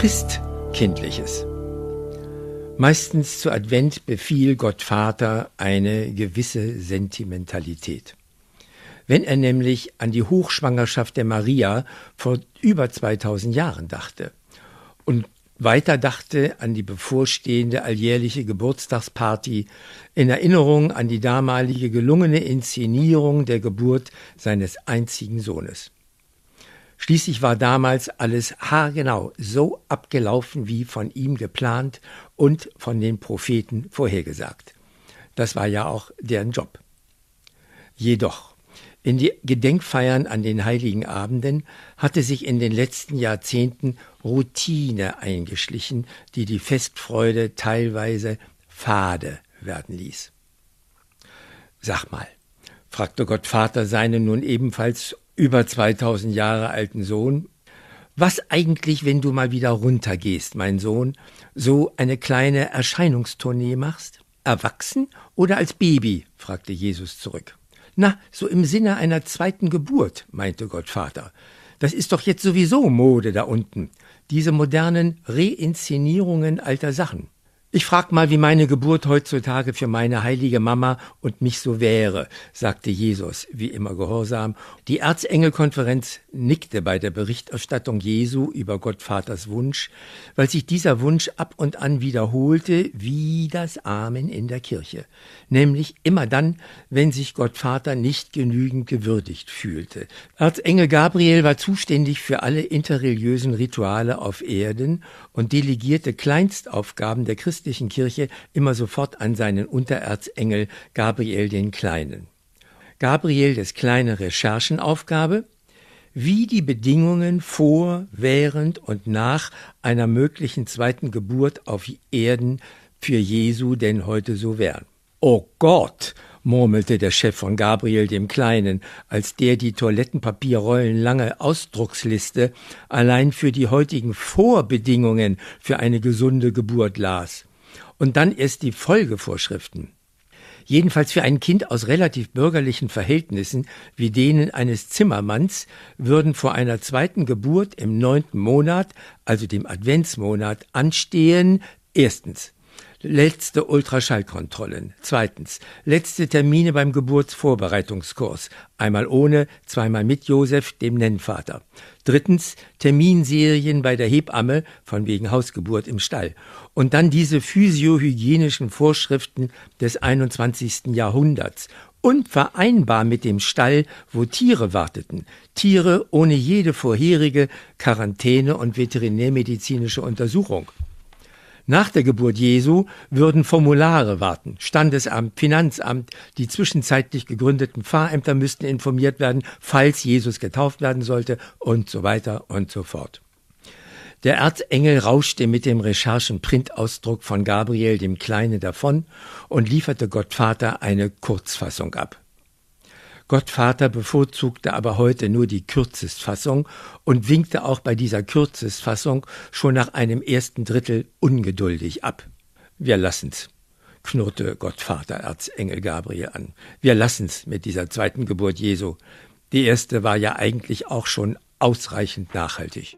Christkindliches. Meistens zu Advent befiel Gott Vater eine gewisse Sentimentalität. Wenn er nämlich an die Hochschwangerschaft der Maria vor über 2000 Jahren dachte und weiter dachte an die bevorstehende alljährliche Geburtstagsparty in Erinnerung an die damalige gelungene Inszenierung der Geburt seines einzigen Sohnes. Schließlich war damals alles haargenau so abgelaufen wie von ihm geplant und von den Propheten vorhergesagt. Das war ja auch deren Job. Jedoch, in die Gedenkfeiern an den heiligen Abenden hatte sich in den letzten Jahrzehnten Routine eingeschlichen, die die Festfreude teilweise fade werden ließ. Sag mal, fragte Gottvater seinen nun ebenfalls über 2000 Jahre alten Sohn. Was eigentlich, wenn du mal wieder runtergehst, mein Sohn, so eine kleine Erscheinungstournee machst? Erwachsen oder als Baby? fragte Jesus zurück. Na, so im Sinne einer zweiten Geburt, meinte Gottvater. Das ist doch jetzt sowieso Mode da unten. Diese modernen Reinszenierungen alter Sachen. Ich frag mal, wie meine Geburt heutzutage für meine heilige Mama und mich so wäre, sagte Jesus, wie immer gehorsam. Die Erzengelkonferenz nickte bei der Berichterstattung Jesu über Gottvaters Wunsch, weil sich dieser Wunsch ab und an wiederholte wie das Amen in der Kirche, nämlich immer dann, wenn sich Gottvater nicht genügend gewürdigt fühlte. Erzengel Gabriel war zuständig für alle interreligiösen Rituale auf Erden und delegierte Kleinstaufgaben der Christen christlichen Kirche immer sofort an seinen Untererzengel Gabriel den Kleinen. Gabriel des kleine Recherchenaufgabe, wie die Bedingungen vor, während und nach einer möglichen zweiten Geburt auf Erden für Jesu denn heute so wären. Oh Gott, murmelte der Chef von Gabriel dem Kleinen, als der die Toilettenpapierrollenlange Ausdrucksliste allein für die heutigen Vorbedingungen für eine gesunde Geburt las und dann erst die Folgevorschriften. Jedenfalls für ein Kind aus relativ bürgerlichen Verhältnissen wie denen eines Zimmermanns würden vor einer zweiten Geburt im neunten Monat, also dem Adventsmonat, anstehen erstens letzte Ultraschallkontrollen. Zweitens, letzte Termine beim Geburtsvorbereitungskurs. Einmal ohne, zweimal mit Josef, dem Nennvater. Drittens, Terminserien bei der Hebamme, von wegen Hausgeburt im Stall. Und dann diese physiohygienischen Vorschriften des 21. Jahrhunderts unvereinbar mit dem Stall, wo Tiere warteten, Tiere ohne jede vorherige Quarantäne und veterinärmedizinische Untersuchung. Nach der Geburt Jesu würden Formulare warten. Standesamt, Finanzamt, die zwischenzeitlich gegründeten Pfarrämter müssten informiert werden, falls Jesus getauft werden sollte und so weiter und so fort. Der Erzengel rauschte mit dem Recherchen-Printausdruck von Gabriel dem Kleine davon und lieferte Gottvater eine Kurzfassung ab. Gottvater bevorzugte aber heute nur die Kürzestfassung und winkte auch bei dieser Kürzestfassung schon nach einem ersten Drittel ungeduldig ab. Wir lassen's, knurrte Gottvater Erzengel Gabriel an. Wir lassen's mit dieser zweiten Geburt Jesu. Die erste war ja eigentlich auch schon ausreichend nachhaltig.